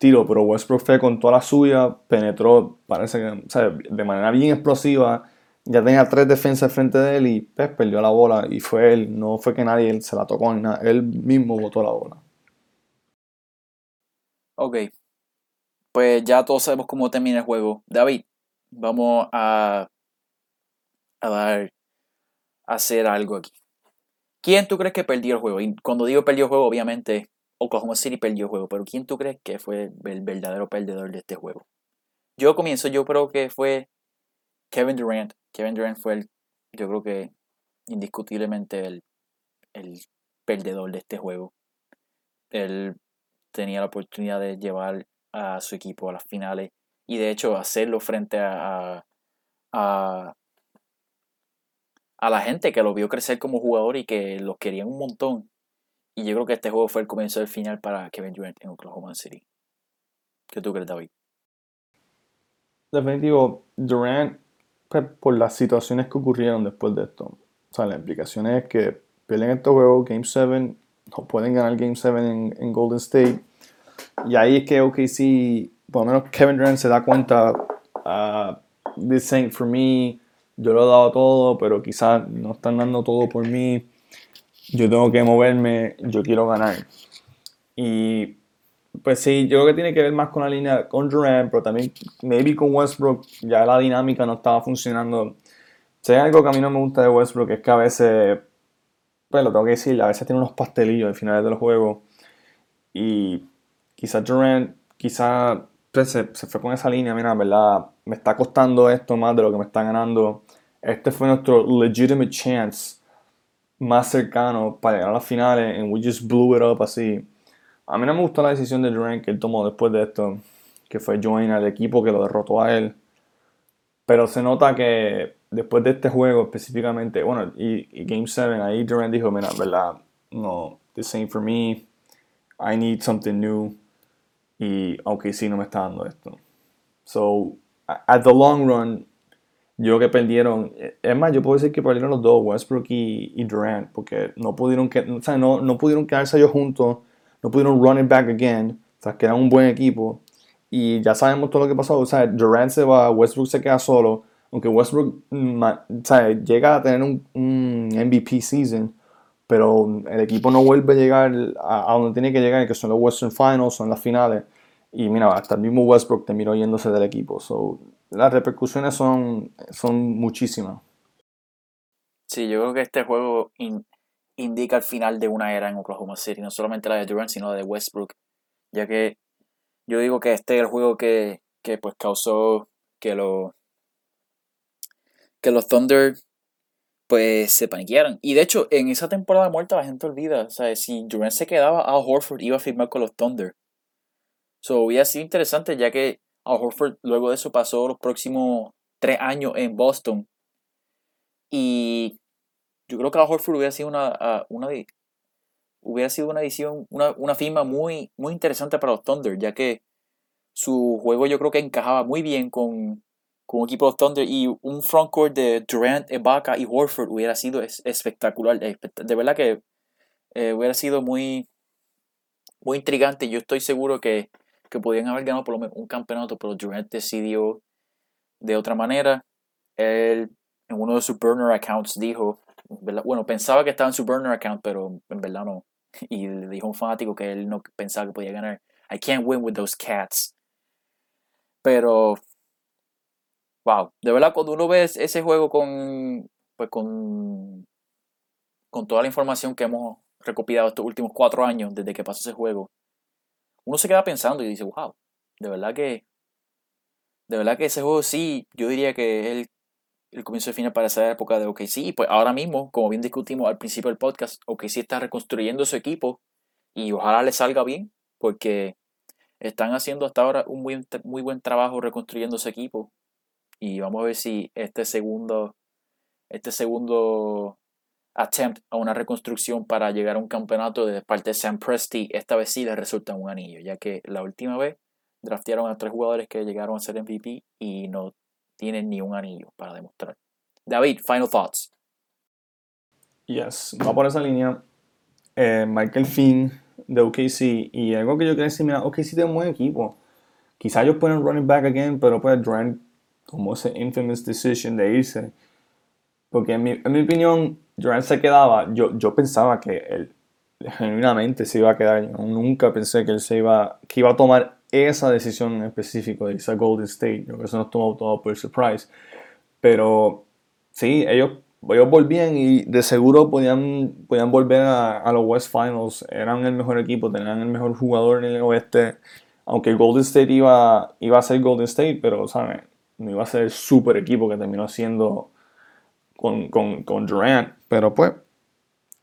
tiro, pero Westbrook fue con toda la suya, penetró, parece que, o sea, de manera bien explosiva, ya tenía tres defensas frente de él y pues, perdió la bola y fue él, no fue que nadie se la tocó ni nada, él mismo botó la bola. Ok, pues ya todos sabemos cómo termina el juego. David, vamos a, a dar, a hacer algo aquí. ¿Quién tú crees que perdió el juego? Y cuando digo perdió el juego, obviamente Oklahoma City perdió el juego, pero ¿quién tú crees que fue el verdadero perdedor de este juego? Yo comienzo, yo creo que fue Kevin Durant. Kevin Durant fue el, yo creo que indiscutiblemente el, el perdedor de este juego. Él tenía la oportunidad de llevar a su equipo a las finales y de hecho hacerlo frente a, a, a la gente que lo vio crecer como jugador y que lo querían un montón y yo creo que este juego fue el comienzo del final para Kevin Durant en Oklahoma City. ¿Qué tú crees, David? Definitivo, Durant, pues, por las situaciones que ocurrieron después de esto. O sea, la implicación es que pierden este juego, Game 7, no pueden ganar Game 7 en, Golden State. Y ahí es que OKC, por lo menos Kevin Durant se da cuenta, uh, this ain't for me, yo lo he dado todo, pero quizás no están dando todo por mí yo tengo que moverme, yo quiero ganar. Y pues sí, yo creo que tiene que ver más con la línea con Durant, pero también maybe con Westbrook ya la dinámica no estaba funcionando. Si hay algo que a mí no me gusta de Westbrook es que a veces, pues lo tengo que decir, a veces tiene unos pastelillos al final del juego. Y quizás Durant, quizás pues, se, se, fue con esa línea, mira, verdad, me está costando esto más de lo que me está ganando. Este fue nuestro legitimate chance más cercano para llegar a las finales and we just blew it up así. A mí no me gustó la decisión de Durant que él tomó después de esto, que fue join al equipo que lo derrotó a él. Pero se nota que después de este juego específicamente, bueno, y, Game 7, ahí Durant dijo, mira, verdad, no, this ain't for me. I need something new. Y aunque sí no me está dando esto. So, at the long run, yo que perdieron, es más, yo puedo decir que perdieron los dos, Westbrook y, Durant, porque no pudieron, que, o sea, no, no pudieron quedarse ellos juntos, no pudieron run it back again, o sea, que eran un buen equipo. Y ya sabemos todo lo que pasó, o sea, Durant se va, Westbrook se queda solo, aunque Westbrook o sea, llega a tener un, MVP season, pero el equipo no vuelve a llegar a, donde tiene que llegar, que son los Western Finals, son las finales. Y mira, hasta el mismo Westbrook terminó yéndose del equipo. So, las repercusiones son, son muchísimas. Sí, yo creo que este juego indica el final de una era en Oklahoma City, no solamente la de Durant, sino la de Westbrook, ya que yo digo que este es el juego que, que pues causó que los que los Thunder pues se paniquearan. Y de hecho, en esa temporada muerta la gente olvida, o sea, si Durant se quedaba, Al Horford iba a firmar con los Thunder. So, hubiera sido interesante ya que Al Horford luego de eso pasó los próximos tres años en Boston. Y yo creo que Al Horford hubiera sido una, una hubiera sido una edición, una, una firma muy, muy interesante para los Thunder, ya que su juego yo creo que encajaba muy bien con, con un equipo de Thunder y un frontcourt de Durant, Ibaka y Horford hubiera sido espectacular. De verdad que eh, hubiera sido muy, muy intrigante. Yo estoy seguro que que podían haber ganado por lo menos un campeonato, pero Durant decidió de otra manera. Él en uno de sus burner accounts dijo, bueno, pensaba que estaba en su burner account, pero en verdad no. Y le dijo a un fanático que él no pensaba que podía ganar. I can't win with those cats. Pero, wow, de verdad cuando uno ve ese juego con, pues con, con toda la información que hemos recopilado estos últimos cuatro años desde que pasó ese juego, uno se queda pensando y dice, wow, de verdad que, de verdad que ese juego sí, yo diría que es el, el comienzo de final para esa época de OKC. Y pues ahora mismo, como bien discutimos al principio del podcast, OKC está reconstruyendo su equipo y ojalá le salga bien, porque están haciendo hasta ahora un muy, muy buen trabajo reconstruyendo su equipo. Y vamos a ver si este segundo, este segundo attempt a una reconstrucción para llegar a un campeonato de parte de Sam Presti, esta vez sí le resulta un anillo, ya que la última vez draftearon a tres jugadores que llegaron a ser MVP y no tienen ni un anillo para demostrar. David, final thoughts. Yes, va por esa línea. Eh, Michael Finn de OKC y algo que yo quería decir, mira, OKC tiene un buen equipo. Quizá ellos pueden running back again, pero pues Durant como ese infamous decision de irse. Porque en mi, en mi opinión, Durant se quedaba, yo, yo pensaba que él genuinamente se iba a quedar. Yo nunca pensé que él se iba, que iba a tomar esa decisión en específico de irse a Golden State. Yo creo que eso nos tomó todo por surprise. Pero sí, ellos, ellos volvían y de seguro podían, podían volver a, a, los West Finals. Eran el mejor equipo, tenían el mejor jugador en el oeste. Aunque Golden State iba, iba a ser Golden State, pero ¿sabes? no iba a ser el super equipo que terminó siendo con, con, con Durant. Pero pues,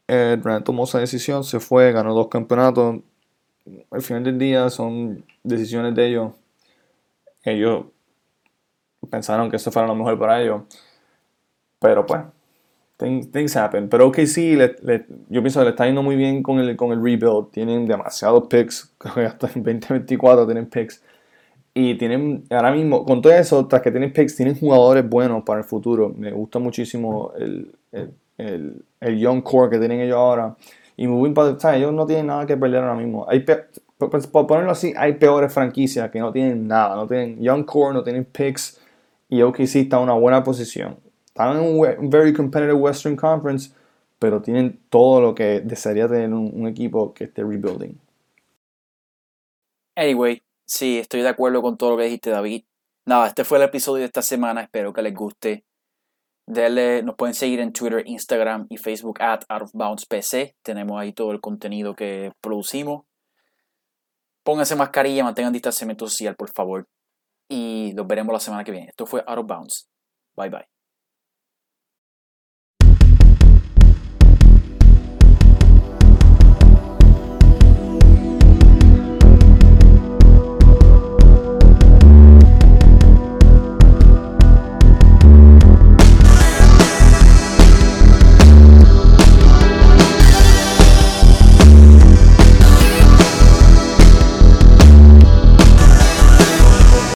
eh, Durant tomó esa decisión, se fue, ganó dos campeonatos. Al final del día son decisiones de ellos. Ellos pensaron que eso fuera lo mejor para ellos. Pero pues, things, happen. Pero ok, sí, yo pienso que le está yendo muy bien con el, con el rebuild. Tienen demasiados picks. <laughs> Hasta en 2024 tienen picks. Y tienen, ahora mismo, con todo eso, tras que tienen picks, tienen jugadores buenos para el futuro. Me gusta muchísimo el, el, el, young core que tienen ellos ahora. Y muy ellos no tienen nada que perder ahora mismo. Hay por, ponerlo así, hay peores franquicias que no tienen nada. No tienen young core, no tienen picks. Y OKC está en una buena posición. Están en un very competitive Western Conference, pero tienen todo lo que desearía tener un, un equipo que esté rebuilding. Anyway, Sí, estoy de acuerdo con todo lo que dijiste, David. Nada, este fue el episodio de esta semana. Espero que les guste. Dele, nos pueden seguir en Twitter, Instagram y Facebook at Out of Bounds PC. Tenemos ahí todo el contenido que producimos. Pónganse mascarilla, mantengan distanciamiento social, por favor. Y los veremos la semana que viene. Esto fue Out of Bounds. Bye bye.